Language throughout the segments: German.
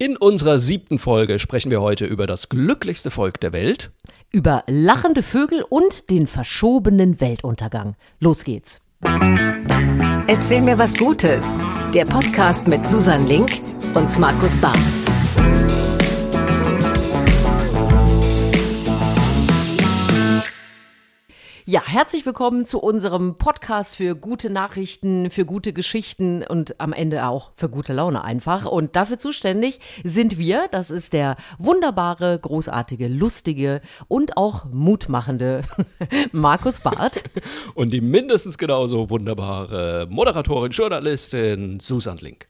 In unserer siebten Folge sprechen wir heute über das glücklichste Volk der Welt. Über lachende Vögel und den verschobenen Weltuntergang. Los geht's. Erzähl mir was Gutes. Der Podcast mit Susan Link und Markus Barth. Ja, herzlich willkommen zu unserem Podcast für gute Nachrichten, für gute Geschichten und am Ende auch für gute Laune einfach. Und dafür zuständig sind wir. Das ist der wunderbare, großartige, lustige und auch mutmachende Markus Barth. Und die mindestens genauso wunderbare Moderatorin, Journalistin Susan Link.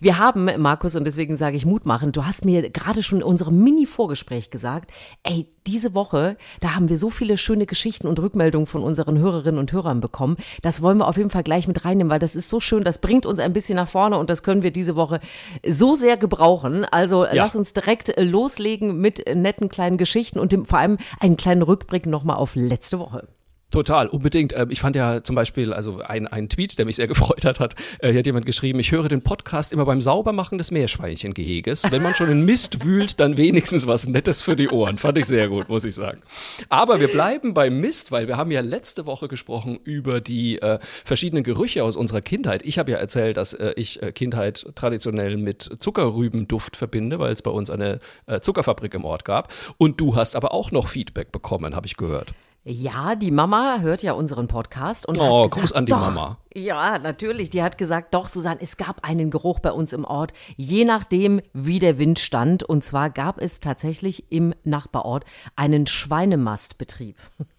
Wir haben, Markus, und deswegen sage ich Mut machen, du hast mir gerade schon in unserem Mini-Vorgespräch gesagt, ey, diese Woche, da haben wir so viele schöne Geschichten und Rückmeldungen von unseren Hörerinnen und Hörern bekommen. Das wollen wir auf jeden Fall gleich mit reinnehmen, weil das ist so schön, das bringt uns ein bisschen nach vorne und das können wir diese Woche so sehr gebrauchen. Also ja. lass uns direkt loslegen mit netten kleinen Geschichten und dem, vor allem einen kleinen Rückblick nochmal auf letzte Woche. Total, unbedingt. Ähm, ich fand ja zum Beispiel, also ein, ein Tweet, der mich sehr gefreut hat, hat, äh, hier hat jemand geschrieben, ich höre den Podcast immer beim Saubermachen des Meerschweinchengeheges. Wenn man schon in Mist wühlt, dann wenigstens was Nettes für die Ohren. Fand ich sehr gut, muss ich sagen. Aber wir bleiben beim Mist, weil wir haben ja letzte Woche gesprochen über die äh, verschiedenen Gerüche aus unserer Kindheit. Ich habe ja erzählt, dass äh, ich äh, Kindheit traditionell mit Zuckerrübenduft verbinde, weil es bei uns eine äh, Zuckerfabrik im Ort gab. Und du hast aber auch noch Feedback bekommen, habe ich gehört. Ja, die Mama hört ja unseren Podcast und oh, hat gesagt, Gruß an die doch, Mama. Ja, natürlich. Die hat gesagt, doch, Susanne, es gab einen Geruch bei uns im Ort, je nachdem, wie der Wind stand. Und zwar gab es tatsächlich im Nachbarort einen Schweinemastbetrieb.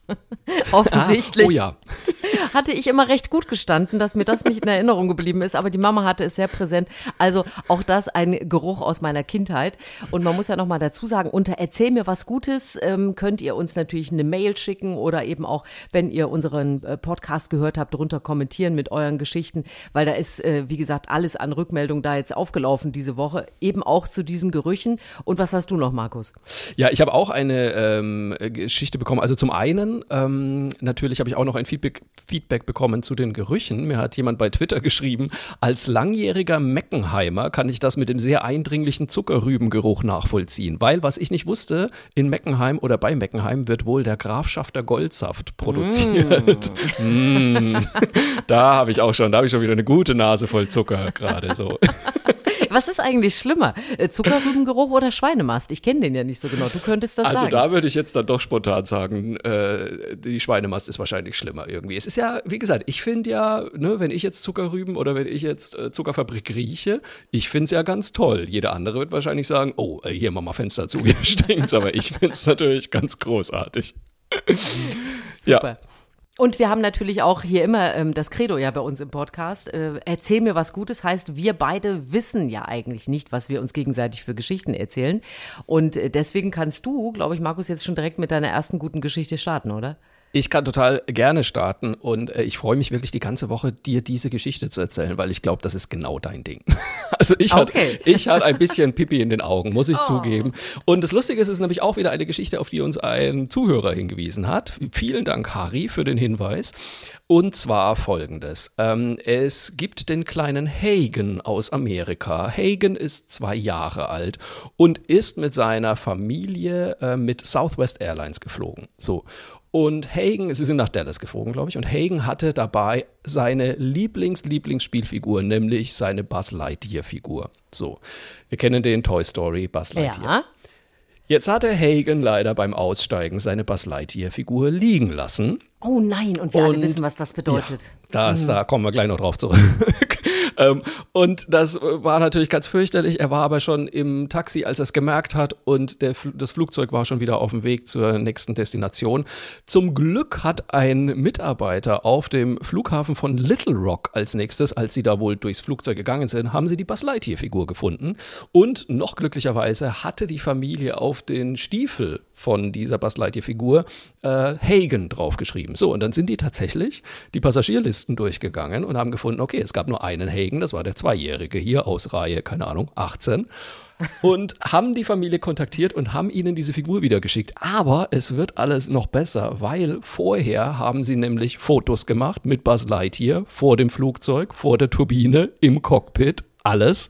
Offensichtlich. Ah, oh ja. hatte ich immer recht gut gestanden, dass mir das nicht in Erinnerung geblieben ist, aber die Mama hatte es sehr präsent. Also auch das ein Geruch aus meiner Kindheit. Und man muss ja nochmal dazu sagen, unter Erzähl mir was Gutes ähm, könnt ihr uns natürlich eine Mail schicken oder eben auch, wenn ihr unseren äh, Podcast gehört habt, drunter kommentieren mit euren Geschichten, weil da ist, äh, wie gesagt, alles an Rückmeldung da jetzt aufgelaufen diese Woche, eben auch zu diesen Gerüchen. Und was hast du noch, Markus? Ja, ich habe auch eine ähm, Geschichte bekommen. Also zum einen, ähm, natürlich habe ich auch noch ein Feedback, Feedback bekommen zu den Gerüchen. Mir hat jemand bei Twitter geschrieben, als langjähriger Meckenheimer kann ich das mit dem sehr eindringlichen Zuckerrübengeruch nachvollziehen, weil was ich nicht wusste, in Meckenheim oder bei Meckenheim wird wohl der Grafschafter Goldsaft produziert. Mm. mm. Da habe ich auch schon, da habe ich schon wieder eine gute Nase voll Zucker gerade so. Was ist eigentlich schlimmer? Äh, Zuckerrübengeruch oder Schweinemast? Ich kenne den ja nicht so genau. Du könntest das also sagen. Also da würde ich jetzt dann doch spontan sagen, äh, die Schweinemast ist wahrscheinlich schlimmer irgendwie. Es ist ja, wie gesagt, ich finde ja, ne, wenn ich jetzt Zuckerrüben oder wenn ich jetzt äh, Zuckerfabrik rieche, ich finde es ja ganz toll. Jeder andere wird wahrscheinlich sagen, oh, äh, hier mach mal Fenster zu, hier stinkt's. Aber ich finde es natürlich ganz großartig. Super. Ja. Und wir haben natürlich auch hier immer ähm, das Credo ja bei uns im Podcast. Äh, erzähl mir was Gutes heißt, wir beide wissen ja eigentlich nicht, was wir uns gegenseitig für Geschichten erzählen. Und äh, deswegen kannst du, glaube ich, Markus, jetzt schon direkt mit deiner ersten guten Geschichte starten, oder? Ich kann total gerne starten und äh, ich freue mich wirklich die ganze Woche, dir diese Geschichte zu erzählen, weil ich glaube, das ist genau dein Ding. also ich okay. hatte ich hatte ein bisschen Pipi in den Augen, muss ich oh. zugeben. Und das Lustige ist, es ist nämlich auch wieder eine Geschichte, auf die uns ein Zuhörer hingewiesen hat. Vielen Dank, Harry, für den Hinweis. Und zwar folgendes. Ähm, es gibt den kleinen Hagen aus Amerika. Hagen ist zwei Jahre alt und ist mit seiner Familie äh, mit Southwest Airlines geflogen. So. Und Hagen, sie sind nach Dallas geflogen, glaube ich, und Hagen hatte dabei seine Lieblings-Lieblingsspielfigur, nämlich seine Buzz Lightyear-Figur. So, wir kennen den Toy Story Buzz Lightyear. Ja. Jetzt hatte Hagen leider beim Aussteigen seine Buzz Lightyear-Figur liegen lassen. Oh nein, und wir und, alle wissen, was das bedeutet. Ja, das, mhm. Da kommen wir gleich noch drauf zurück. ähm, und das war natürlich ganz fürchterlich. Er war aber schon im Taxi, als er es gemerkt hat und der, das Flugzeug war schon wieder auf dem Weg zur nächsten Destination. Zum Glück hat ein Mitarbeiter auf dem Flughafen von Little Rock als nächstes, als sie da wohl durchs Flugzeug gegangen sind, haben sie die Buzz Lightyear-Figur gefunden. Und noch glücklicherweise hatte die Familie auf den Stiefel von dieser Buzz Lightyear-Figur äh, Hagen draufgeschrieben. So, und dann sind die tatsächlich die Passagierlisten durchgegangen und haben gefunden, okay, es gab nur einen Hagen, das war der Zweijährige hier aus Reihe, keine Ahnung, 18 und haben die Familie kontaktiert und haben ihnen diese Figur wieder geschickt. Aber es wird alles noch besser, weil vorher haben sie nämlich Fotos gemacht mit Buzz Lightyear vor dem Flugzeug, vor der Turbine, im Cockpit alles.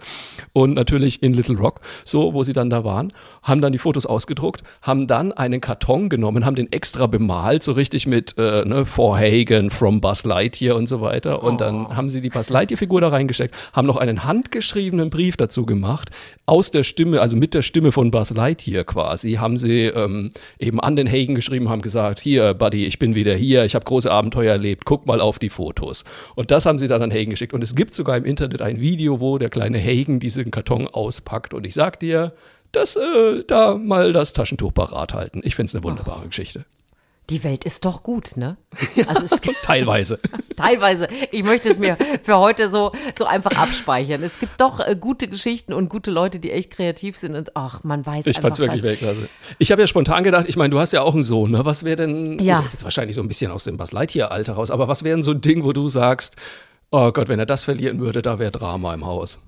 Und natürlich in Little Rock, so, wo sie dann da waren, haben dann die Fotos ausgedruckt, haben dann einen Karton genommen, haben den extra bemalt, so richtig mit äh, ne, For Hagen, From Buzz Lightyear und so weiter. Und oh. dann haben sie die Buzz Lightyear-Figur da reingesteckt, haben noch einen handgeschriebenen Brief dazu gemacht, aus der Stimme, also mit der Stimme von Buzz Lightyear quasi, haben sie ähm, eben an den Hagen geschrieben, haben gesagt, hier, Buddy, ich bin wieder hier, ich habe große Abenteuer erlebt, guck mal auf die Fotos. Und das haben sie dann an Hagen geschickt. Und es gibt sogar im Internet ein Video, wo der kleine Hagen diesen Karton auspackt. Und ich sag dir, dass äh, da mal das Taschentuch parat halten. Ich finde es eine wunderbare oh. Geschichte. Die Welt ist doch gut, ne? Also es teilweise. teilweise. Ich möchte es mir für heute so, so einfach abspeichern. Es gibt doch äh, gute Geschichten und gute Leute, die echt kreativ sind und ach, man weiß Ich fand's wirklich Weltklasse. Ich habe ja spontan gedacht, ich meine, du hast ja auch einen Sohn, ne? Was wäre denn, ja. das ist jetzt wahrscheinlich so ein bisschen aus dem Buzz Lightyear-Alter raus, aber was wäre denn so ein Ding, wo du sagst, oh Gott, wenn er das verlieren würde, da wäre Drama im Haus?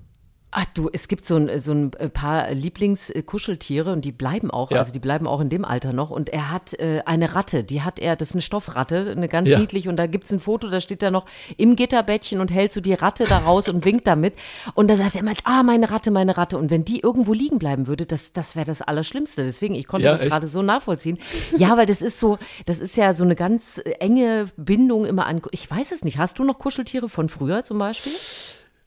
Ach du, es gibt so ein, so ein paar Lieblingskuscheltiere und die bleiben auch, ja. also die bleiben auch in dem Alter noch. Und er hat äh, eine Ratte, die hat er, das ist eine Stoffratte, eine ganz ja. niedlich. Und da gibt es ein Foto, da steht er noch im Gitterbettchen und hält so die Ratte da raus und winkt damit. Und dann hat er immer, ah, meine Ratte, meine Ratte. Und wenn die irgendwo liegen bleiben würde, das, das wäre das Allerschlimmste. Deswegen, ich konnte ja, das gerade so nachvollziehen. Ja, weil das ist so, das ist ja so eine ganz enge Bindung immer an, ich weiß es nicht, hast du noch Kuscheltiere von früher zum Beispiel?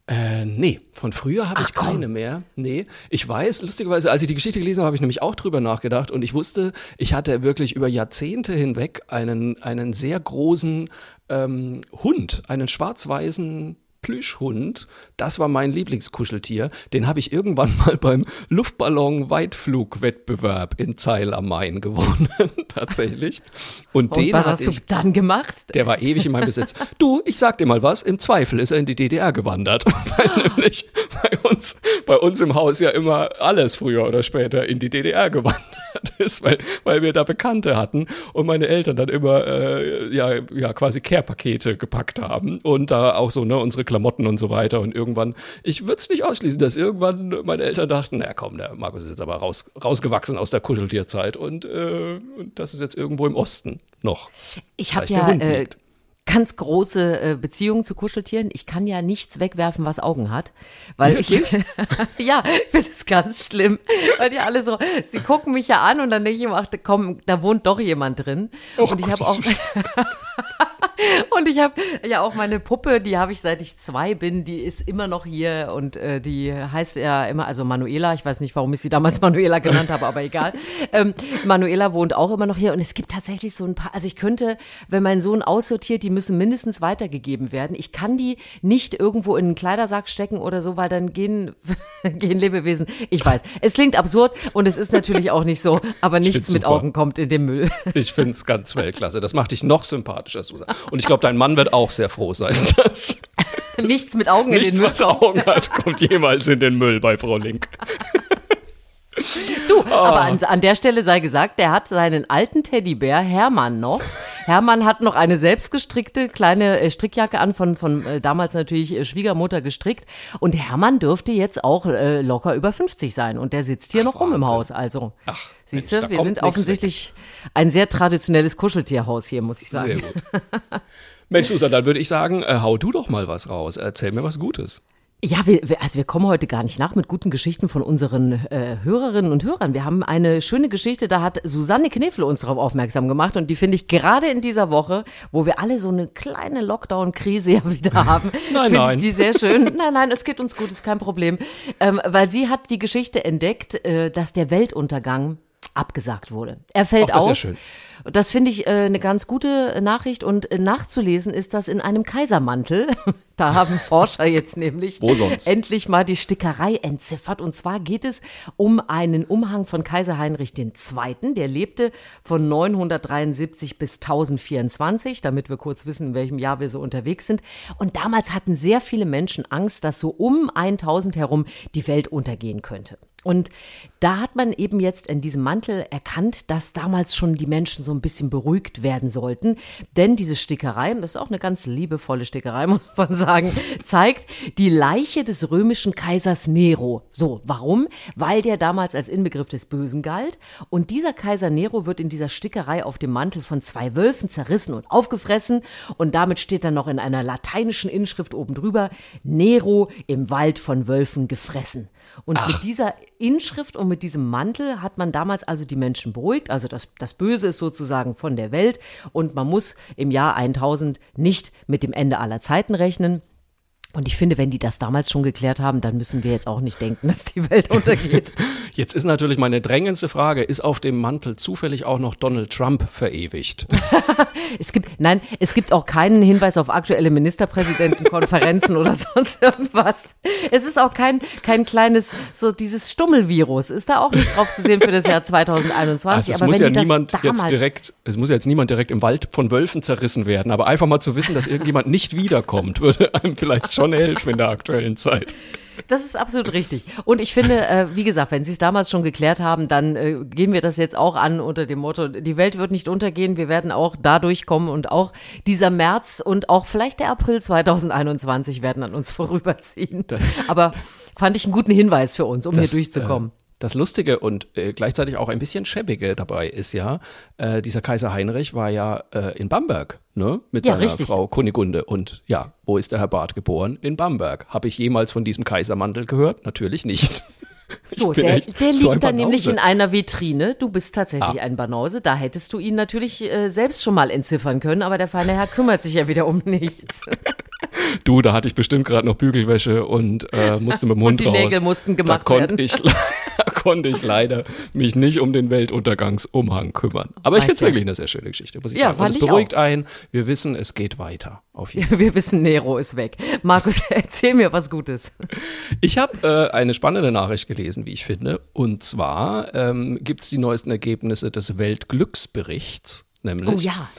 Äh, nee, von früher habe ich keine komm. mehr. Nee, ich weiß, lustigerweise, als ich die Geschichte gelesen habe, habe ich nämlich auch drüber nachgedacht und ich wusste, ich hatte wirklich über Jahrzehnte hinweg einen, einen sehr großen ähm, Hund, einen schwarz-weißen Plüschhund, das war mein Lieblingskuscheltier. Den habe ich irgendwann mal beim Luftballon-Weitflugwettbewerb in Zeil am Main gewonnen, tatsächlich. Und, Und den was hast ich, du dann gemacht? Der war ewig in meinem Besitz. Du, ich sag dir mal was, im Zweifel ist er in die DDR gewandert. Weil nämlich bei uns, bei uns im Haus ja immer alles früher oder später in die DDR gewandert ist, weil, weil wir da Bekannte hatten und meine Eltern dann immer äh, ja, ja quasi Care-Pakete gepackt haben und da auch so ne unsere Klamotten und so weiter. Und irgendwann, ich würde es nicht ausschließen, dass irgendwann meine Eltern dachten, na komm, der Markus ist jetzt aber raus, rausgewachsen aus der Kuscheltierzeit und, äh, das ist jetzt irgendwo im Osten noch. Ich habe ja äh, ganz große äh, Beziehung zu Kuscheltieren. Ich kann ja nichts wegwerfen, was Augen hat, weil ich ja, ich finde es ganz schlimm, weil die alle so, sie gucken mich ja an und dann denke ich immer, ach, komm, da wohnt doch jemand drin. Oh, und ich habe auch Und ich habe ja auch meine Puppe, die habe ich seit ich zwei bin, die ist immer noch hier und äh, die heißt ja immer, also Manuela, ich weiß nicht, warum ich sie damals Manuela genannt habe, aber egal. Ähm, Manuela wohnt auch immer noch hier und es gibt tatsächlich so ein paar, also ich könnte, wenn mein Sohn aussortiert, die müssen mindestens weitergegeben werden. Ich kann die nicht irgendwo in einen Kleidersack stecken oder so, weil dann gehen, gehen Lebewesen. Ich weiß, es klingt absurd und es ist natürlich auch nicht so, aber nichts mit Augen kommt in den Müll. Ich finde es ganz Weltklasse. Das macht dich noch sympathischer, Susan. Und ich glaube, dein Mann wird auch sehr froh sein, dass nichts mit Augen in den Müll. Nichts mit Augen hat, kommt jemals in den Müll bei Frau Link. Du, oh. aber an, an, der Stelle sei gesagt, der hat seinen alten Teddybär Hermann noch. Hermann hat noch eine selbstgestrickte kleine äh, Strickjacke an, von, von äh, damals natürlich äh, Schwiegermutter gestrickt. Und Hermann dürfte jetzt auch äh, locker über 50 sein. Und der sitzt hier Ach, noch rum im Haus. Also, Ach, siehst du, wir sind offensichtlich weg. ein sehr traditionelles Kuscheltierhaus hier, muss ich sagen. Sehr gut. Mensch, Susan, dann würde ich sagen, äh, hau du doch mal was raus. Erzähl mir was Gutes. Ja, wir, also wir kommen heute gar nicht nach mit guten Geschichten von unseren äh, Hörerinnen und Hörern. Wir haben eine schöne Geschichte, da hat Susanne Knefle uns darauf aufmerksam gemacht und die finde ich gerade in dieser Woche, wo wir alle so eine kleine Lockdown-Krise ja wieder haben, finde ich die sehr schön. Nein, nein, es geht uns gut, ist kein Problem, ähm, weil sie hat die Geschichte entdeckt, äh, dass der Weltuntergang abgesagt wurde. Er fällt Ach, aus. Das finde ich äh, eine ganz gute Nachricht und äh, nachzulesen ist das in einem Kaisermantel. da haben Forscher jetzt nämlich endlich mal die Stickerei entziffert. Und zwar geht es um einen Umhang von Kaiser Heinrich II. Der lebte von 973 bis 1024, damit wir kurz wissen, in welchem Jahr wir so unterwegs sind. Und damals hatten sehr viele Menschen Angst, dass so um 1000 herum die Welt untergehen könnte. Und da hat man eben jetzt in diesem Mantel erkannt, dass damals schon die Menschen so ein bisschen beruhigt werden sollten. Denn diese Stickerei, das ist auch eine ganz liebevolle Stickerei, muss man sagen, zeigt die Leiche des römischen Kaisers Nero. So, warum? Weil der damals als Inbegriff des Bösen galt. Und dieser Kaiser Nero wird in dieser Stickerei auf dem Mantel von zwei Wölfen zerrissen und aufgefressen. Und damit steht dann noch in einer lateinischen Inschrift oben drüber, Nero im Wald von Wölfen gefressen. Und Ach. mit dieser Inschrift und mit diesem Mantel hat man damals also die Menschen beruhigt. Also das, das Böse ist sozusagen von der Welt und man muss im Jahr 1000 nicht mit dem Ende aller Zeiten rechnen. Und ich finde, wenn die das damals schon geklärt haben, dann müssen wir jetzt auch nicht denken, dass die Welt untergeht. Jetzt ist natürlich meine drängendste Frage, ist auf dem Mantel zufällig auch noch Donald Trump verewigt? es gibt, nein, es gibt auch keinen Hinweis auf aktuelle Ministerpräsidentenkonferenzen oder sonst irgendwas. Es ist auch kein, kein kleines, so dieses Stummelvirus, ist da auch nicht drauf zu sehen für das Jahr 2021. Also es aber muss ja niemand jetzt direkt, es muss ja jetzt niemand direkt im Wald von Wölfen zerrissen werden, aber einfach mal zu wissen, dass irgendjemand nicht wiederkommt, würde einem vielleicht schon helfen in der aktuellen Zeit. Das ist absolut richtig. Und ich finde, äh, wie gesagt, wenn Sie es damals schon geklärt haben, dann äh, gehen wir das jetzt auch an unter dem Motto, die Welt wird nicht untergehen, wir werden auch dadurch kommen und auch dieser März und auch vielleicht der April 2021 werden an uns vorüberziehen. Aber fand ich einen guten Hinweis für uns, um das, hier durchzukommen. Äh das Lustige und äh, gleichzeitig auch ein bisschen schäbige dabei ist ja, äh, dieser Kaiser Heinrich war ja äh, in Bamberg, ne? Mit ja, seiner richtig. Frau Kunigunde. Und ja, wo ist der Herr Barth geboren? In Bamberg. Habe ich jemals von diesem Kaisermantel gehört? Natürlich nicht. So, der, der so liegt dann nämlich in einer Vitrine. Du bist tatsächlich ah. ein Banause. Da hättest du ihn natürlich äh, selbst schon mal entziffern können, aber der feine Herr kümmert sich ja wieder um nichts. Du, da hatte ich bestimmt gerade noch Bügelwäsche und äh, musste mit dem Hund und die raus. Nägel mussten gemacht da konnte werden. Ich, konnte ich leider mich nicht um den Weltuntergangsumhang kümmern. Aber ich finde es wirklich eine sehr schöne Geschichte, muss ich ja, sagen. Und es beruhigt auch. ein. Wir wissen, es geht weiter. Auf jeden Fall. Wir wissen, Nero ist weg. Markus, erzähl mir was Gutes. Ich habe äh, eine spannende Nachricht gelesen, wie ich finde. Und zwar ähm, gibt es die neuesten Ergebnisse des Weltglücksberichts, nämlich. Oh ja.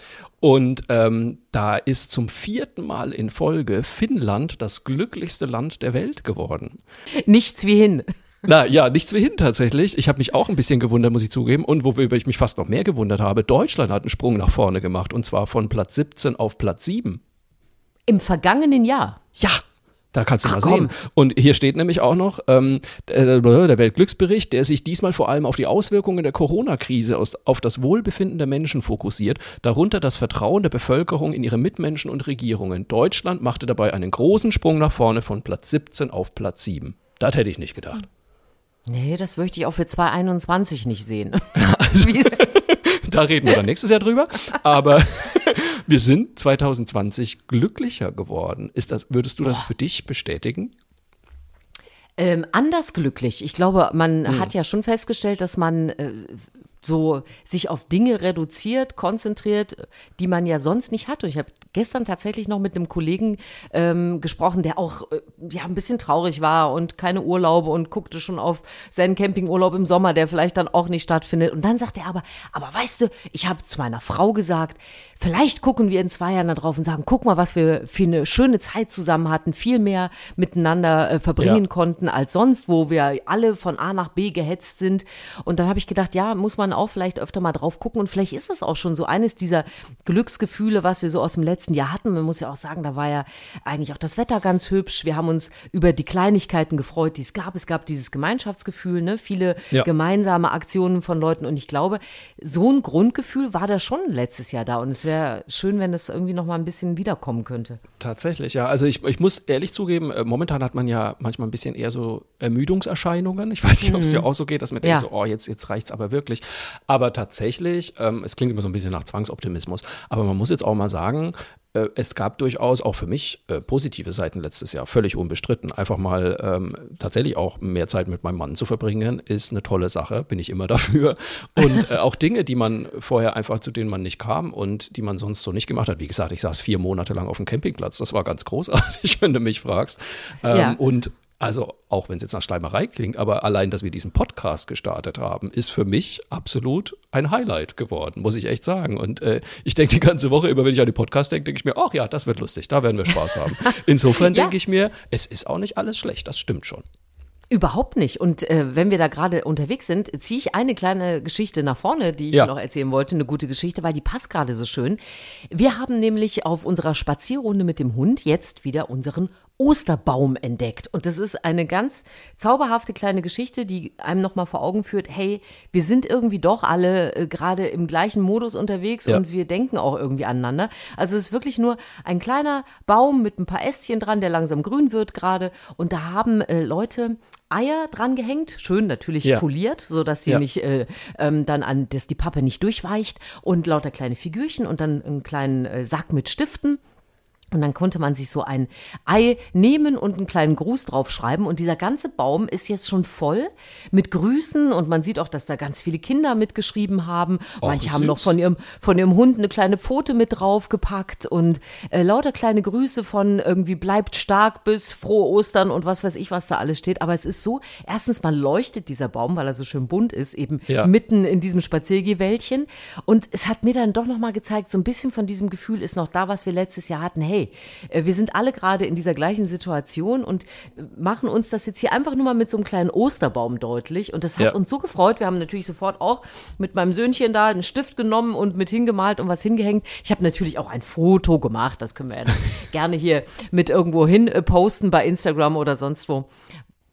Und ähm, da ist zum vierten Mal in Folge Finnland das glücklichste Land der Welt geworden. Nichts wie hin. Na ja, nichts wie hin tatsächlich. Ich habe mich auch ein bisschen gewundert, muss ich zugeben. Und worüber ich mich fast noch mehr gewundert habe, Deutschland hat einen Sprung nach vorne gemacht und zwar von Platz 17 auf Platz 7. Im vergangenen Jahr? Ja, da kannst du Ach, mal komm. sehen. Und hier steht nämlich auch noch ähm, der, der Weltglücksbericht, der sich diesmal vor allem auf die Auswirkungen der Corona-Krise auf das Wohlbefinden der Menschen fokussiert, darunter das Vertrauen der Bevölkerung in ihre Mitmenschen und Regierungen. Deutschland machte dabei einen großen Sprung nach vorne von Platz 17 auf Platz 7. Das hätte ich nicht gedacht. Nee, das möchte ich auch für 2021 nicht sehen. Also, da reden wir dann nächstes Jahr drüber. Aber wir sind 2020 glücklicher geworden. Ist das, würdest du das für dich bestätigen? Ähm, anders glücklich. Ich glaube, man hm. hat ja schon festgestellt, dass man äh, so sich auf Dinge reduziert, konzentriert, die man ja sonst nicht hat. Und ich habe gestern tatsächlich noch mit einem Kollegen ähm, gesprochen, der auch äh, ja ein bisschen traurig war und keine Urlaube und guckte schon auf seinen Campingurlaub im Sommer, der vielleicht dann auch nicht stattfindet. Und dann sagt er aber, aber weißt du, ich habe zu meiner Frau gesagt, vielleicht gucken wir in zwei Jahren da drauf und sagen, guck mal, was wir für eine schöne Zeit zusammen hatten, viel mehr miteinander äh, verbringen ja. konnten als sonst, wo wir alle von A nach B gehetzt sind. Und dann habe ich gedacht, ja, muss man auch vielleicht öfter mal drauf gucken und vielleicht ist es auch schon so eines dieser Glücksgefühle, was wir so aus dem letzten Jahr hatten. Man muss ja auch sagen, da war ja eigentlich auch das Wetter ganz hübsch. Wir haben uns über die Kleinigkeiten gefreut, die es gab. Es gab dieses Gemeinschaftsgefühl, ne? viele ja. gemeinsame Aktionen von Leuten und ich glaube, so ein Grundgefühl war da schon letztes Jahr da und es wäre schön, wenn das irgendwie noch mal ein bisschen wiederkommen könnte. Tatsächlich, ja. Also ich, ich muss ehrlich zugeben, äh, momentan hat man ja manchmal ein bisschen eher so Ermüdungserscheinungen. Ich weiß nicht, ob es dir mhm. auch so geht, dass man ja. denkt so, oh, jetzt, jetzt reicht's aber wirklich. Aber tatsächlich, ähm, es klingt immer so ein bisschen nach Zwangsoptimismus, aber man muss jetzt auch mal sagen, äh, es gab durchaus auch für mich äh, positive Seiten letztes Jahr, völlig unbestritten. Einfach mal ähm, tatsächlich auch mehr Zeit mit meinem Mann zu verbringen, ist eine tolle Sache, bin ich immer dafür. Und äh, auch Dinge, die man vorher einfach, zu denen man nicht kam und die man sonst so nicht gemacht hat. Wie gesagt, ich saß vier Monate lang auf dem Campingplatz. Das war ganz großartig, wenn du mich fragst. Ähm, ja. Und also auch wenn es jetzt nach Schleimerei klingt, aber allein, dass wir diesen Podcast gestartet haben, ist für mich absolut ein Highlight geworden, muss ich echt sagen. Und äh, ich denke die ganze Woche immer, wenn ich an den Podcast denke, denke ich mir, ach ja, das wird lustig, da werden wir Spaß haben. Insofern ja. denke ich mir, es ist auch nicht alles schlecht, das stimmt schon. Überhaupt nicht. Und äh, wenn wir da gerade unterwegs sind, ziehe ich eine kleine Geschichte nach vorne, die ich ja. noch erzählen wollte, eine gute Geschichte, weil die passt gerade so schön. Wir haben nämlich auf unserer Spazierrunde mit dem Hund jetzt wieder unseren Osterbaum entdeckt. Und das ist eine ganz zauberhafte kleine Geschichte, die einem nochmal vor Augen führt, hey, wir sind irgendwie doch alle äh, gerade im gleichen Modus unterwegs ja. und wir denken auch irgendwie aneinander. Also es ist wirklich nur ein kleiner Baum mit ein paar Ästchen dran, der langsam grün wird gerade. Und da haben äh, Leute Eier dran gehängt, schön natürlich ja. foliert, so dass sie ja. nicht äh, ähm, dann an, dass die Pappe nicht durchweicht und lauter kleine Figürchen und dann einen kleinen äh, Sack mit Stiften und dann konnte man sich so ein Ei nehmen und einen kleinen Gruß draufschreiben. Und dieser ganze Baum ist jetzt schon voll mit Grüßen. Und man sieht auch, dass da ganz viele Kinder mitgeschrieben haben. Och, Manche haben noch von ihrem, von ihrem Hund eine kleine Pfote mit draufgepackt. Und äh, lauter kleine Grüße von irgendwie bleibt stark bis frohe Ostern und was weiß ich, was da alles steht. Aber es ist so, erstens mal leuchtet dieser Baum, weil er so schön bunt ist, eben ja. mitten in diesem Spaziergehwäldchen. Und es hat mir dann doch nochmal gezeigt, so ein bisschen von diesem Gefühl ist noch da, was wir letztes Jahr hatten. Hey, hey, äh, wir sind alle gerade in dieser gleichen Situation und machen uns das jetzt hier einfach nur mal mit so einem kleinen Osterbaum deutlich. Und das hat ja. uns so gefreut. Wir haben natürlich sofort auch mit meinem Söhnchen da einen Stift genommen und mit hingemalt und was hingehängt. Ich habe natürlich auch ein Foto gemacht. Das können wir ja gerne hier mit irgendwo hin äh, posten bei Instagram oder sonst wo,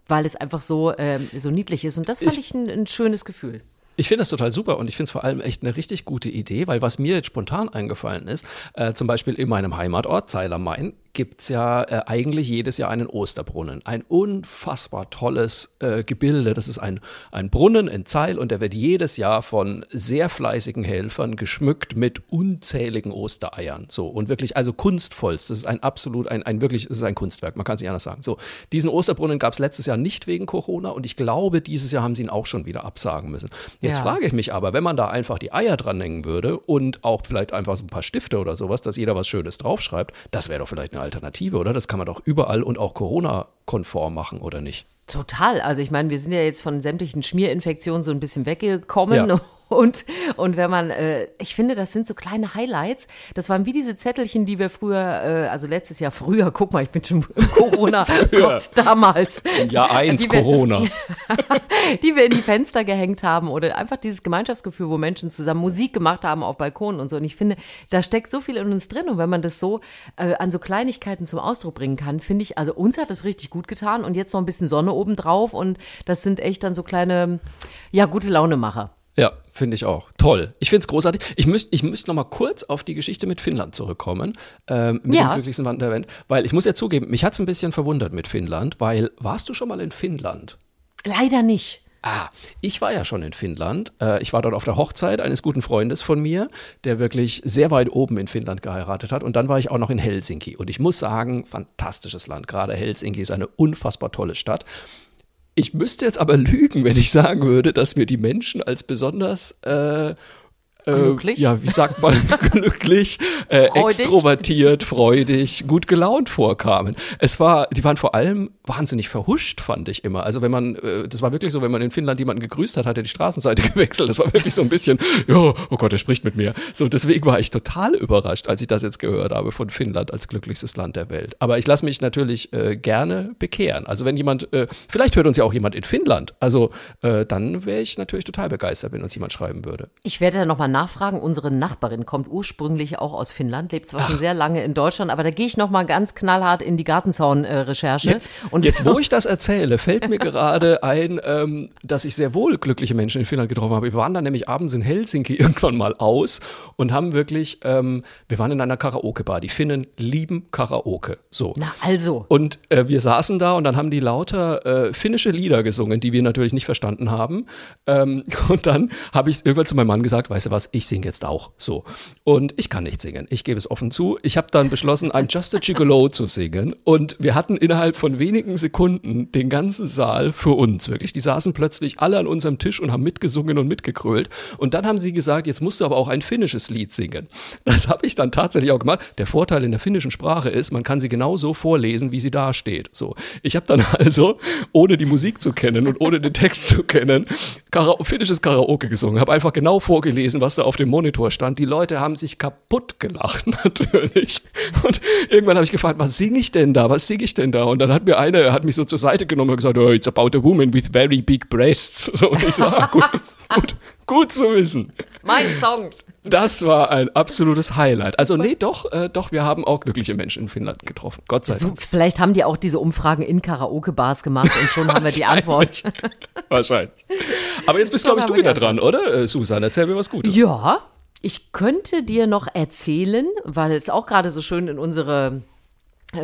weil es einfach so, äh, so niedlich ist. Und das fand ich, ich ein, ein schönes Gefühl. Ich finde das total super und ich finde es vor allem echt eine richtig gute Idee, weil was mir jetzt spontan eingefallen ist, äh, zum Beispiel in meinem Heimatort Zeilermain, gibt es ja äh, eigentlich jedes Jahr einen Osterbrunnen. Ein unfassbar tolles äh, Gebilde. Das ist ein, ein Brunnen in Zeil und der wird jedes Jahr von sehr fleißigen Helfern geschmückt mit unzähligen Ostereiern. So und wirklich, also kunstvollst. Das ist ein absolut, ein, ein wirklich, das ist ein Kunstwerk. Man kann es nicht anders sagen. So, diesen Osterbrunnen gab es letztes Jahr nicht wegen Corona und ich glaube, dieses Jahr haben sie ihn auch schon wieder absagen müssen. Jetzt ja. frage ich mich aber, wenn man da einfach die Eier dranhängen würde und auch vielleicht einfach so ein paar Stifte oder sowas, dass jeder was Schönes draufschreibt, das wäre doch vielleicht eine Alternative, oder? Das kann man doch überall und auch Corona-konform machen, oder nicht? Total. Also ich meine, wir sind ja jetzt von sämtlichen Schmierinfektionen so ein bisschen weggekommen ja. Und, und wenn man, äh, ich finde, das sind so kleine Highlights. Das waren wie diese Zettelchen, die wir früher, äh, also letztes Jahr früher, guck mal, ich bin schon Corona, Gott, damals. Jahr eins die Corona. Wir, die wir in die Fenster gehängt haben oder einfach dieses Gemeinschaftsgefühl, wo Menschen zusammen Musik gemacht haben auf Balkonen und so. Und ich finde, da steckt so viel in uns drin. Und wenn man das so äh, an so Kleinigkeiten zum Ausdruck bringen kann, finde ich, also uns hat das richtig gut getan und jetzt noch ein bisschen Sonne oben drauf und das sind echt dann so kleine, ja, gute Launemacher. Ja, finde ich auch. Toll. Ich finde es großartig. Ich müsste ich müsst noch mal kurz auf die Geschichte mit Finnland zurückkommen, ähm, mit ja. dem glücklichsten Land der Welt. Weil ich muss ja zugeben, mich hat es ein bisschen verwundert mit Finnland, weil warst du schon mal in Finnland? Leider nicht. Ah, ich war ja schon in Finnland. Äh, ich war dort auf der Hochzeit eines guten Freundes von mir, der wirklich sehr weit oben in Finnland geheiratet hat. Und dann war ich auch noch in Helsinki. Und ich muss sagen, fantastisches Land. Gerade Helsinki ist eine unfassbar tolle Stadt. Ich müsste jetzt aber lügen, wenn ich sagen würde, dass mir die Menschen als besonders äh, äh, glücklich? ja, wie sagt man, glücklich, äh, extrovertiert, freudig, gut gelaunt vorkamen. Es war, die waren vor allem wahnsinnig verhuscht, fand ich immer. Also wenn man, äh, das war wirklich so, wenn man in Finnland jemanden gegrüßt hat, hat er die Straßenseite gewechselt. Das war wirklich so ein bisschen, ja, oh Gott, er spricht mit mir. So, deswegen war ich total überrascht, als ich das jetzt gehört habe von Finnland als glücklichstes Land der Welt. Aber ich lasse mich natürlich äh, gerne bekehren. Also wenn jemand, äh, vielleicht hört uns ja auch jemand in Finnland. Also äh, dann wäre ich natürlich total begeistert, wenn uns jemand schreiben würde. Ich werde da nochmal nachfragen. Unsere Nachbarin kommt ursprünglich auch aus Finnland, lebt zwar Ach. schon sehr lange in Deutschland, aber da gehe ich noch mal ganz knallhart in die Gartenzaun-Recherche. Jetzt, und jetzt, wo ich das erzähle, fällt mir gerade ein, ähm, dass ich sehr wohl glückliche Menschen in Finnland getroffen habe. Wir waren dann nämlich abends in Helsinki irgendwann mal aus und haben wirklich, ähm, wir waren in einer Karaoke-Bar. Die Finnen lieben Karaoke. So. Na also. Und äh, wir saßen da und dann haben die lauter äh, finnische Lieder gesungen, die wir natürlich nicht verstanden haben. Ähm, und dann habe ich irgendwann zu meinem Mann gesagt, weißt du was, ich singe jetzt auch so. Und ich kann nicht singen, ich gebe es offen zu. Ich habe dann beschlossen, I'm Just a Gigolo zu singen. Und wir hatten innerhalb von wenigen Sekunden den ganzen Saal für uns. Wirklich, die saßen plötzlich alle an unserem Tisch und haben mitgesungen und mitgekrölt. Und dann haben sie gesagt, jetzt musst du aber auch ein finnisches Lied singen. Das habe ich dann tatsächlich auch gemacht. Der Vorteil in der finnischen Sprache ist, man kann sie genau so vorlesen, wie sie da steht. So, ich habe dann also, ohne die Musik zu kennen und ohne den Text zu kennen, Kara finnisches Karaoke gesungen. Habe einfach genau vorgelesen, was da auf dem Monitor stand, die Leute haben sich kaputt gelacht, natürlich. Und irgendwann habe ich gefragt, was singe ich denn da? Was singe ich denn da? Und dann hat mir einer, hat mich so zur Seite genommen und gesagt, oh, it's about a woman with very big breasts. So, und ich so, ah, gut, gut, gut zu wissen. Mein Song. Das war ein absolutes Highlight. Also nee, doch, äh, doch, wir haben auch glückliche Menschen in Finnland getroffen. Gott sei Dank. So, vielleicht haben die auch diese Umfragen in Karaoke-Bars gemacht und schon haben wir die Antwort. Wahrscheinlich. Aber jetzt bist, glaube ich, du wieder dran, oder? Äh, Susan, erzähl mir was Gutes. Ja, ich könnte dir noch erzählen, weil es auch gerade so schön in unsere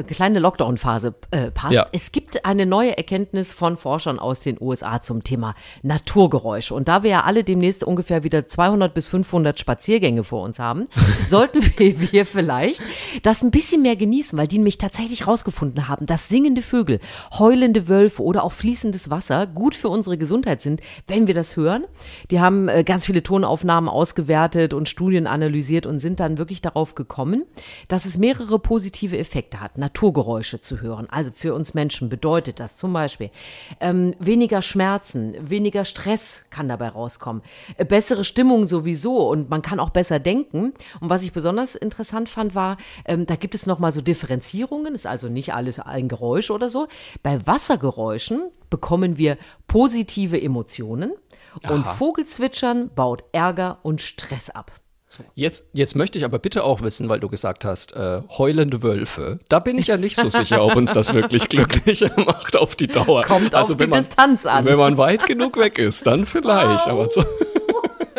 kleine Lockdown-Phase äh, passt. Ja. Es gibt eine neue Erkenntnis von Forschern aus den USA zum Thema Naturgeräusche. Und da wir ja alle demnächst ungefähr wieder 200 bis 500 Spaziergänge vor uns haben, sollten wir vielleicht das ein bisschen mehr genießen, weil die nämlich tatsächlich rausgefunden haben, dass singende Vögel, heulende Wölfe oder auch fließendes Wasser gut für unsere Gesundheit sind, wenn wir das hören. Die haben äh, ganz viele Tonaufnahmen ausgewertet und Studien analysiert und sind dann wirklich darauf gekommen, dass es mehrere positive Effekte hat. Naturgeräusche zu hören. Also für uns Menschen bedeutet das zum Beispiel ähm, weniger Schmerzen, weniger Stress kann dabei rauskommen, äh, bessere Stimmung sowieso und man kann auch besser denken. Und was ich besonders interessant fand, war, ähm, da gibt es nochmal so Differenzierungen, ist also nicht alles ein Geräusch oder so. Bei Wassergeräuschen bekommen wir positive Emotionen und Aha. Vogelzwitschern baut Ärger und Stress ab. Jetzt, jetzt möchte ich aber bitte auch wissen, weil du gesagt hast, äh, heulende Wölfe. Da bin ich ja nicht so sicher, ob uns das wirklich glücklicher macht auf die Dauer. Kommt also, auf die man, Distanz an. Wenn man weit genug weg ist, dann vielleicht. Aber, so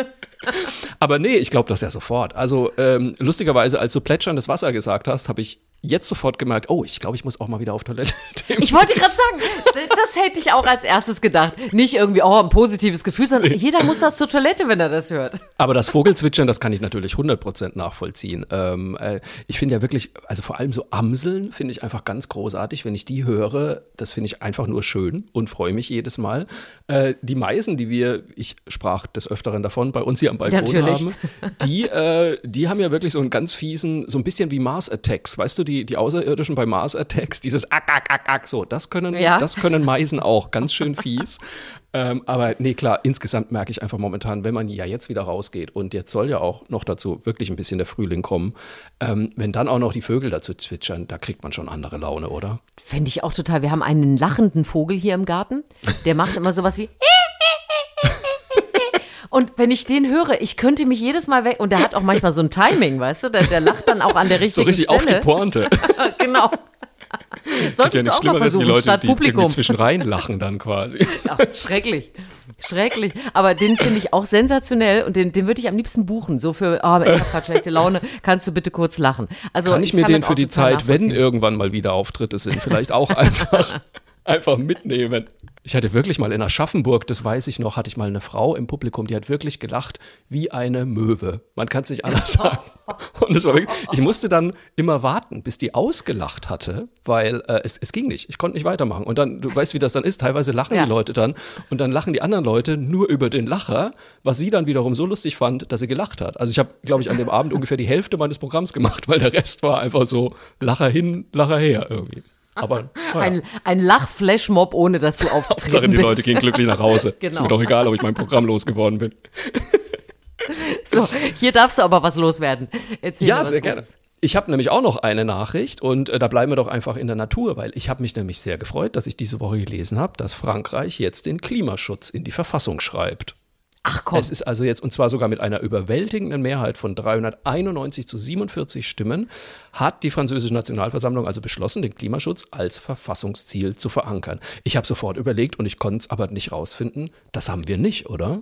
aber nee, ich glaube das ja sofort. Also ähm, lustigerweise, als du plätscherndes Wasser gesagt hast, habe ich jetzt sofort gemerkt, oh, ich glaube, ich muss auch mal wieder auf Toilette. ich wollte gerade sagen, das hätte ich auch als erstes gedacht. Nicht irgendwie, oh, ein positives Gefühl, sondern nee. jeder muss doch zur Toilette, wenn er das hört. Aber das Vogelzwitschern, das kann ich natürlich 100% nachvollziehen. Ähm, äh, ich finde ja wirklich, also vor allem so Amseln finde ich einfach ganz großartig. Wenn ich die höre, das finde ich einfach nur schön und freue mich jedes Mal. Äh, die Meisen, die wir, ich sprach des Öfteren davon, bei uns hier am Balkon natürlich. haben, die, äh, die haben ja wirklich so einen ganz fiesen, so ein bisschen wie Mars Attacks, weißt du, die die, die Außerirdischen bei Mars Attacks, dieses Ack, Ack, Ack, Ack, so, das können, ja. das können Meisen auch, ganz schön fies. ähm, aber nee, klar, insgesamt merke ich einfach momentan, wenn man ja jetzt wieder rausgeht und jetzt soll ja auch noch dazu wirklich ein bisschen der Frühling kommen, ähm, wenn dann auch noch die Vögel dazu zwitschern, da kriegt man schon andere Laune, oder? Finde ich auch total. Wir haben einen lachenden Vogel hier im Garten, der macht immer sowas wie Und wenn ich den höre, ich könnte mich jedes Mal weg. Und der hat auch manchmal so ein Timing, weißt du? Der, der lacht dann auch an der richtigen Stelle. So richtig Stelle. auf die Pointe. genau. Solltest ja du auch mal versuchen, die Leute, statt die Publikum. zwischen rein lachen dann quasi. Ja, schrecklich. Schrecklich. Aber den finde ich auch sensationell und den, den würde ich am liebsten buchen. So für, oh, ich habe gerade schlechte Laune, kannst du bitte kurz lachen. Also, kann ich, ich mir kann den für die Zeit, wenn irgendwann mal wieder Auftritte sind, vielleicht auch einfach, einfach mitnehmen. Ich hatte wirklich mal in Aschaffenburg, das weiß ich noch, hatte ich mal eine Frau im Publikum, die hat wirklich gelacht wie eine Möwe. Man kann es nicht anders sagen. Und es war wirklich, ich musste dann immer warten, bis die ausgelacht hatte, weil äh, es, es ging nicht. Ich konnte nicht weitermachen. Und dann, du weißt, wie das dann ist. Teilweise lachen ja. die Leute dann und dann lachen die anderen Leute nur über den Lacher, was sie dann wiederum so lustig fand, dass sie gelacht hat. Also ich habe, glaube ich, an dem Abend ungefähr die Hälfte meines Programms gemacht, weil der Rest war einfach so Lacher hin, Lacher her irgendwie. Aber ja. ein, ein Lachflashmob, ohne dass du aufgetreten Hauptsache, die Leute gehen glücklich nach Hause. genau. Ist mir doch egal, ob ich mein Programm losgeworden bin. so, hier darfst du aber was loswerden. Erzähl ja, sehr gerne. Ich habe nämlich auch noch eine Nachricht und äh, da bleiben wir doch einfach in der Natur, weil ich habe mich nämlich sehr gefreut, dass ich diese Woche gelesen habe, dass Frankreich jetzt den Klimaschutz in die Verfassung schreibt. Ach komm. Es ist also jetzt, und zwar sogar mit einer überwältigenden Mehrheit von 391 zu 47 Stimmen, hat die französische Nationalversammlung also beschlossen, den Klimaschutz als Verfassungsziel zu verankern. Ich habe sofort überlegt und ich konnte es aber nicht rausfinden. Das haben wir nicht, oder?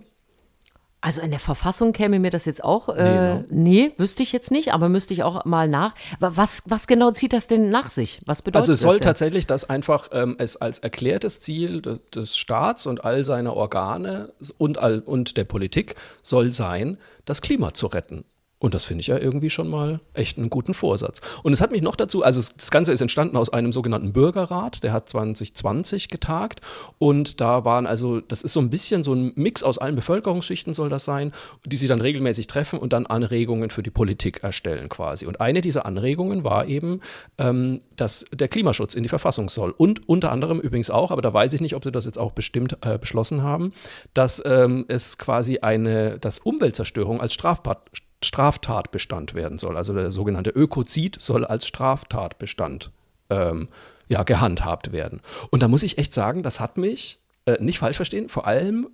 Also in der Verfassung käme mir das jetzt auch, äh, nee, nee, wüsste ich jetzt nicht, aber müsste ich auch mal nach. Was, was genau zieht das denn nach sich? Was bedeutet das? Also es soll das tatsächlich, dass einfach ähm, es als erklärtes Ziel des, des Staats und all seiner Organe und, all, und der Politik soll sein, das Klima zu retten. Und das finde ich ja irgendwie schon mal echt einen guten Vorsatz. Und es hat mich noch dazu, also das Ganze ist entstanden aus einem sogenannten Bürgerrat, der hat 2020 getagt. Und da waren also, das ist so ein bisschen so ein Mix aus allen Bevölkerungsschichten soll das sein, die sich dann regelmäßig treffen und dann Anregungen für die Politik erstellen quasi. Und eine dieser Anregungen war eben, ähm, dass der Klimaschutz in die Verfassung soll. Und unter anderem übrigens auch, aber da weiß ich nicht, ob sie das jetzt auch bestimmt äh, beschlossen haben, dass ähm, es quasi eine, dass Umweltzerstörung als Straftat Straftatbestand werden soll. Also der sogenannte Ökozid soll als Straftatbestand ähm, ja, gehandhabt werden. Und da muss ich echt sagen, das hat mich, äh, nicht falsch verstehen, vor allem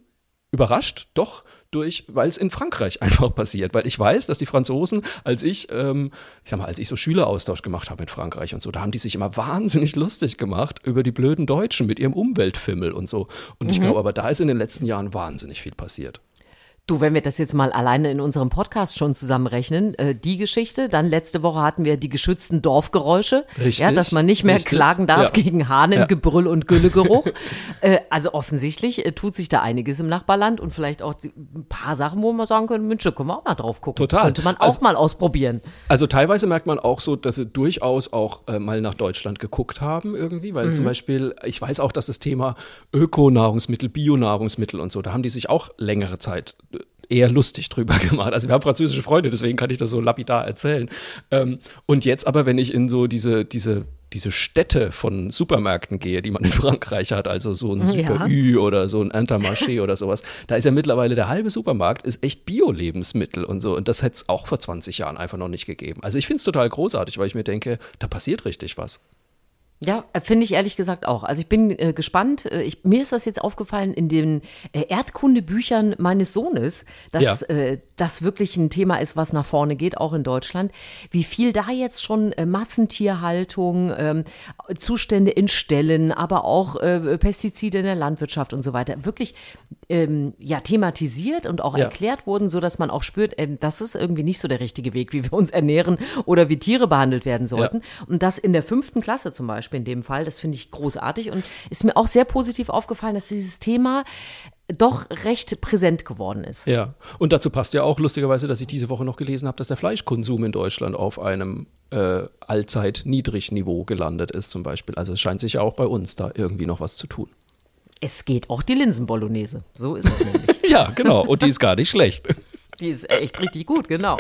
überrascht, doch durch, weil es in Frankreich einfach passiert. Weil ich weiß, dass die Franzosen, als ich, ähm, ich sag mal, als ich so Schüleraustausch gemacht habe mit Frankreich und so, da haben die sich immer wahnsinnig lustig gemacht über die blöden Deutschen mit ihrem Umweltfimmel und so. Und mhm. ich glaube, aber da ist in den letzten Jahren wahnsinnig viel passiert. Du, wenn wir das jetzt mal alleine in unserem Podcast schon zusammenrechnen, äh, die Geschichte, dann letzte Woche hatten wir die geschützten Dorfgeräusche, richtig, ja, dass man nicht mehr richtig, klagen darf ja. gegen Hahnengebrüll ja. und Güllegeruch. äh, also offensichtlich äh, tut sich da einiges im Nachbarland und vielleicht auch die, ein paar Sachen, wo man sagen könnte, Mensch, können wir auch mal drauf gucken. Total. Das könnte man auch also, mal ausprobieren. Also teilweise merkt man auch so, dass sie durchaus auch äh, mal nach Deutschland geguckt haben irgendwie, weil mhm. zum Beispiel, ich weiß auch, dass das Thema Ökonahrungsmittel, Bionahrungsmittel und so, da haben die sich auch längere Zeit äh, eher lustig drüber gemacht. Also wir haben französische Freunde, deswegen kann ich das so lapidar erzählen. Ähm, und jetzt aber, wenn ich in so diese, diese, diese Städte von Supermärkten gehe, die man in Frankreich hat, also so ein Super ja. Ü oder so ein Intermarché oder sowas, da ist ja mittlerweile der halbe Supermarkt ist echt Bio-Lebensmittel und so. Und das hätte es auch vor 20 Jahren einfach noch nicht gegeben. Also ich finde es total großartig, weil ich mir denke, da passiert richtig was. Ja, äh, finde ich ehrlich gesagt auch. Also ich bin äh, gespannt. Äh, ich, mir ist das jetzt aufgefallen in den äh, Erdkundebüchern meines Sohnes, dass ja. äh, das wirklich ein Thema ist, was nach vorne geht, auch in Deutschland. Wie viel da jetzt schon äh, Massentierhaltung, ähm, Zustände in Ställen, aber auch Pestizide in der Landwirtschaft und so weiter wirklich ähm, ja thematisiert und auch ja. erklärt wurden, so dass man auch spürt, das ist irgendwie nicht so der richtige Weg, wie wir uns ernähren oder wie Tiere behandelt werden sollten. Ja. Und das in der fünften Klasse zum Beispiel. Beispiel in dem Fall. Das finde ich großartig und ist mir auch sehr positiv aufgefallen, dass dieses Thema doch recht präsent geworden ist. Ja, und dazu passt ja auch lustigerweise, dass ich diese Woche noch gelesen habe, dass der Fleischkonsum in Deutschland auf einem äh, allzeit Niedrigniveau gelandet ist zum Beispiel. Also es scheint sich ja auch bei uns da irgendwie noch was zu tun. Es geht auch die Linsenbolognese. So ist es nämlich. ja, genau. Und die ist gar nicht schlecht. Die ist echt richtig gut, genau.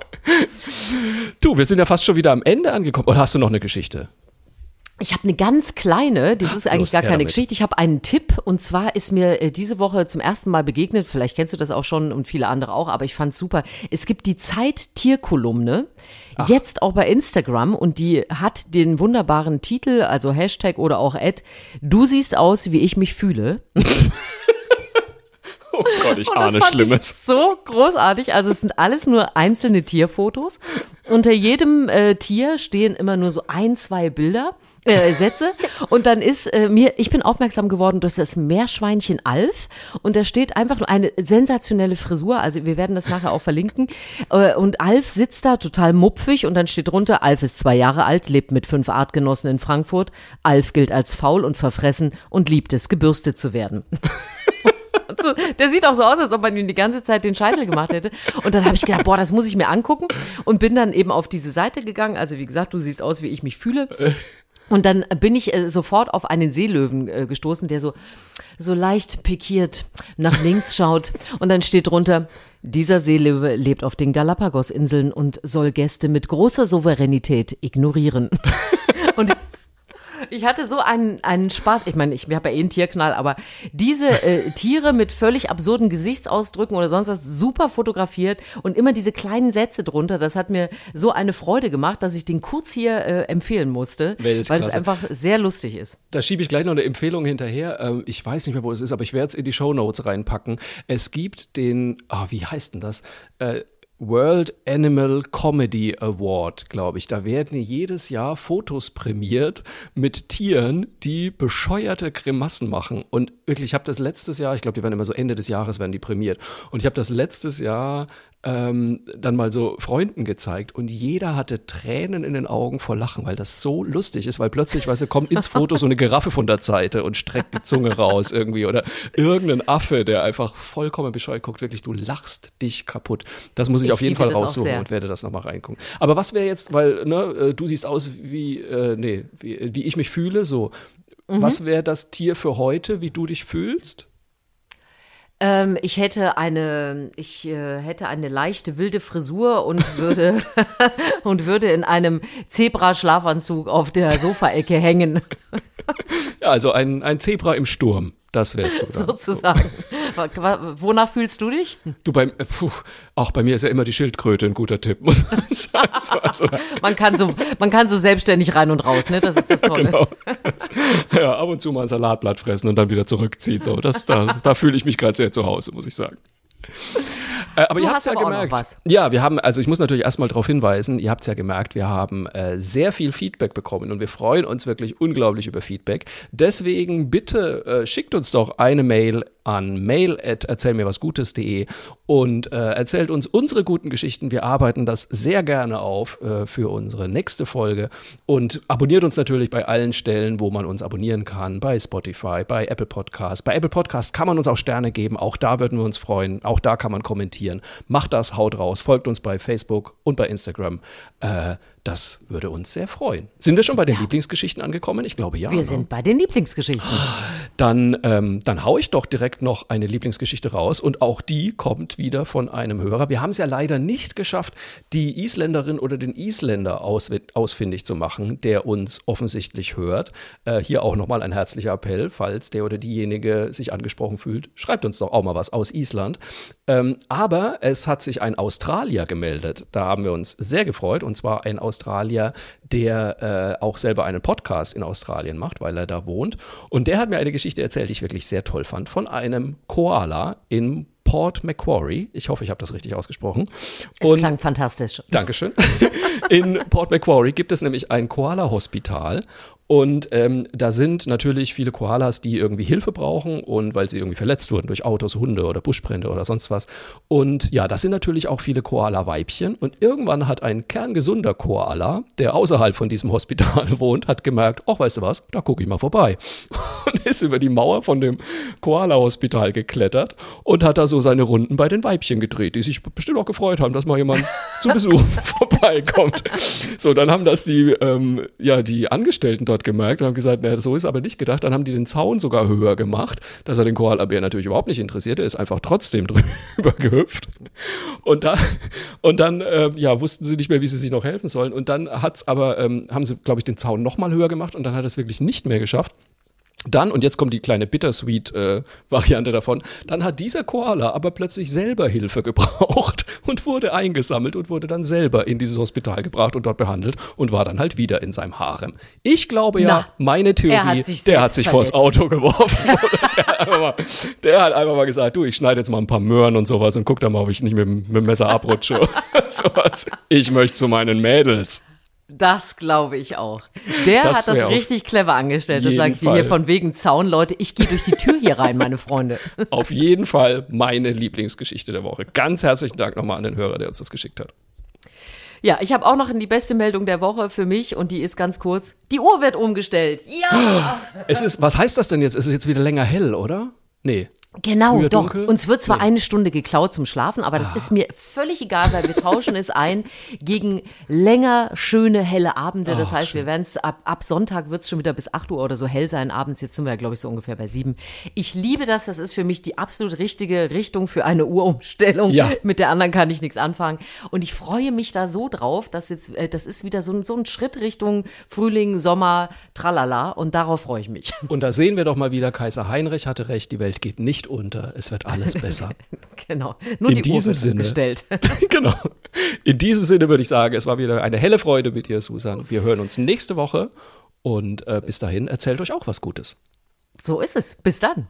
Du, wir sind ja fast schon wieder am Ende angekommen. Oder hast du noch eine Geschichte? Ich habe eine ganz kleine, das ist eigentlich Los, gar keine. Geschichte. Ich habe einen Tipp und zwar ist mir äh, diese Woche zum ersten Mal begegnet, vielleicht kennst du das auch schon und viele andere auch, aber ich fand super. Es gibt die Zeit-Tierkolumne, jetzt auch bei Instagram und die hat den wunderbaren Titel, also Hashtag oder auch Ad, du siehst aus, wie ich mich fühle. Oh Gott, ich ahne Schlimmes. so großartig. Also es sind alles nur einzelne Tierfotos. Unter jedem äh, Tier stehen immer nur so ein, zwei Bilder äh, Sätze. Und dann ist äh, mir, ich bin aufmerksam geworden durch das Meerschweinchen Alf. Und da steht einfach nur eine sensationelle Frisur. Also wir werden das nachher auch verlinken. Äh, und Alf sitzt da total mupfig und dann steht drunter, Alf ist zwei Jahre alt, lebt mit fünf Artgenossen in Frankfurt. Alf gilt als faul und verfressen und liebt es, gebürstet zu werden. So, der sieht auch so aus, als ob man ihm die ganze Zeit den Scheitel gemacht hätte. Und dann habe ich gedacht, boah, das muss ich mir angucken. Und bin dann eben auf diese Seite gegangen. Also wie gesagt, du siehst aus, wie ich mich fühle. Und dann bin ich äh, sofort auf einen Seelöwen äh, gestoßen, der so, so leicht pikiert nach links schaut. Und dann steht drunter, dieser Seelöwe lebt auf den Galapagos-Inseln und soll Gäste mit großer Souveränität ignorieren. und ich hatte so einen, einen Spaß. Ich meine, ich habe ja eh einen Tierknall, aber diese äh, Tiere mit völlig absurden Gesichtsausdrücken oder sonst was super fotografiert und immer diese kleinen Sätze drunter. Das hat mir so eine Freude gemacht, dass ich den kurz hier äh, empfehlen musste, Weltklasse. weil es einfach sehr lustig ist. Da schiebe ich gleich noch eine Empfehlung hinterher. Ähm, ich weiß nicht mehr, wo es ist, aber ich werde es in die Show Notes reinpacken. Es gibt den, oh, wie heißt denn das? Äh, World Animal Comedy Award, glaube ich. Da werden jedes Jahr Fotos prämiert mit Tieren, die bescheuerte Grimassen machen. Und wirklich, ich habe das letztes Jahr, ich glaube, die werden immer so Ende des Jahres werden die prämiert. Und ich habe das letztes Jahr ähm, dann mal so Freunden gezeigt und jeder hatte Tränen in den Augen vor Lachen, weil das so lustig ist, weil plötzlich, weißt du, kommt ins Foto so eine Giraffe von der Seite und streckt die Zunge raus irgendwie oder irgendein Affe, der einfach vollkommen bescheuert guckt, wirklich, du lachst dich kaputt. Das muss ich, ich auf jeden Fall raussuchen und werde das nochmal reingucken. Aber was wäre jetzt, weil, ne, äh, du siehst aus wie, äh, nee, wie, wie ich mich fühle, so. Mhm. Was wäre das Tier für heute, wie du dich fühlst? Ähm, ich hätte eine, ich äh, hätte eine leichte wilde Frisur und würde und würde in einem Zebra-Schlafanzug auf der Sofaecke hängen. ja, also ein, ein Zebra im Sturm. Das wärst du dann. Sozusagen. Wonach fühlst du dich? Du beim, puh, auch bei mir ist ja immer die Schildkröte ein guter Tipp, muss man sagen. Also, man, kann so, man kann so selbstständig rein und raus, ne? Das ist das Tolle. Genau. Ja, ab und zu mal ein Salatblatt fressen und dann wieder zurückziehen. So, das, da, da fühle ich mich gerade sehr zu Hause, muss ich sagen. Äh, aber du ihr habt ja gemerkt. Ja, wir haben, also ich muss natürlich erstmal darauf hinweisen, ihr habt es ja gemerkt, wir haben äh, sehr viel Feedback bekommen und wir freuen uns wirklich unglaublich über Feedback. Deswegen bitte äh, schickt uns doch eine Mail an mail@erzählmirwasgutes.de und äh, erzählt uns unsere guten Geschichten. Wir arbeiten das sehr gerne auf äh, für unsere nächste Folge und abonniert uns natürlich bei allen Stellen, wo man uns abonnieren kann, bei Spotify, bei Apple Podcasts. Bei Apple Podcasts kann man uns auch Sterne geben, auch da würden wir uns freuen, auch da kann man kommentieren. Macht das, haut raus, folgt uns bei Facebook und bei Instagram. Äh, das würde uns sehr freuen. Sind wir schon bei den ja. Lieblingsgeschichten angekommen? Ich glaube ja. Wir ne? sind bei den Lieblingsgeschichten. Dann, ähm, dann haue ich doch direkt noch eine Lieblingsgeschichte raus und auch die kommt wieder von einem Hörer. Wir haben es ja leider nicht geschafft, die Isländerin oder den Isländer aus, ausfindig zu machen, der uns offensichtlich hört. Äh, hier auch nochmal ein herzlicher Appell, falls der oder diejenige sich angesprochen fühlt. Schreibt uns doch auch mal was aus Island. Ähm, aber es hat sich ein Australier gemeldet. Da haben wir uns sehr gefreut und zwar ein Australier Australier, der äh, auch selber einen Podcast in Australien macht, weil er da wohnt. Und der hat mir eine Geschichte erzählt, die ich wirklich sehr toll fand, von einem Koala in Port Macquarie. Ich hoffe, ich habe das richtig ausgesprochen. Es und, klang fantastisch. Dankeschön. In Port Macquarie gibt es nämlich ein Koala-Hospital und ähm, da sind natürlich viele Koalas, die irgendwie Hilfe brauchen und weil sie irgendwie verletzt wurden durch Autos, Hunde oder Buschbrände oder sonst was. Und ja, das sind natürlich auch viele Koala-Weibchen. Und irgendwann hat ein kerngesunder Koala, der außerhalb von diesem Hospital wohnt, hat gemerkt, ach, weißt du was, da gucke ich mal vorbei. Und ist über die Mauer von dem Koala-Hospital geklettert und hat da so seine Runden bei den Weibchen gedreht, die sich bestimmt auch gefreut haben, dass mal jemand zu Besuch vorbeikommt. So, dann haben das die, ähm, ja, die Angestellten dort gemerkt und haben gesagt, naja, so ist aber nicht gedacht. Dann haben die den Zaun sogar höher gemacht, dass er den Koalabär natürlich überhaupt nicht interessiert. Er ist einfach trotzdem drüber gehüpft. Und, da, und dann, äh, ja, wussten sie nicht mehr, wie sie sich noch helfen sollen. Und dann hat's aber, ähm, haben sie, glaube ich, den Zaun nochmal höher gemacht und dann hat er es wirklich nicht mehr geschafft. Dann, und jetzt kommt die kleine Bittersweet-Variante äh, davon, dann hat dieser Koala aber plötzlich selber Hilfe gebraucht und wurde eingesammelt und wurde dann selber in dieses Hospital gebracht und dort behandelt und war dann halt wieder in seinem Harem. Ich glaube ja, Na, meine Theorie, hat der hat sich vors Auto geworfen. der, hat mal, der, hat einfach mal gesagt, du, ich schneide jetzt mal ein paar Möhren und sowas und guck da mal, ob ich nicht mit, mit dem Messer abrutsche. sowas. Ich möchte zu meinen Mädels. Das glaube ich auch. Der das hat das richtig clever angestellt. Das sage ich dir hier von wegen Zaun. Leute, ich gehe durch die Tür hier rein, meine Freunde. Auf jeden Fall meine Lieblingsgeschichte der Woche. Ganz herzlichen Dank nochmal an den Hörer, der uns das geschickt hat. Ja, ich habe auch noch die beste Meldung der Woche für mich und die ist ganz kurz. Die Uhr wird umgestellt. Ja! Es ist, was heißt das denn jetzt? Es ist jetzt wieder länger hell, oder? Nee. Genau, doch. Dunkel? Uns wird zwar nee. eine Stunde geklaut zum Schlafen, aber das ah. ist mir völlig egal, weil wir tauschen es ein gegen länger, schöne, helle Abende. Das Ach, heißt, schön. wir werden es ab, ab Sonntag wird es schon wieder bis 8 Uhr oder so hell sein abends. Jetzt sind wir, glaube ich, so ungefähr bei 7. Ich liebe das. Das ist für mich die absolut richtige Richtung für eine Uhrumstellung. Ja. Mit der anderen kann ich nichts anfangen. Und ich freue mich da so drauf, dass jetzt, äh, das ist wieder so, so ein Schritt Richtung Frühling, Sommer, tralala. Und darauf freue ich mich. Und da sehen wir doch mal wieder, Kaiser Heinrich hatte recht, die Welt geht nicht unter, es wird alles besser. genau, nur in die diesem Uhr Sinne, gestellt. genau. In diesem Sinne würde ich sagen, es war wieder eine helle Freude mit dir, Susan. Wir hören uns nächste Woche und äh, bis dahin erzählt euch auch was Gutes. So ist es. Bis dann.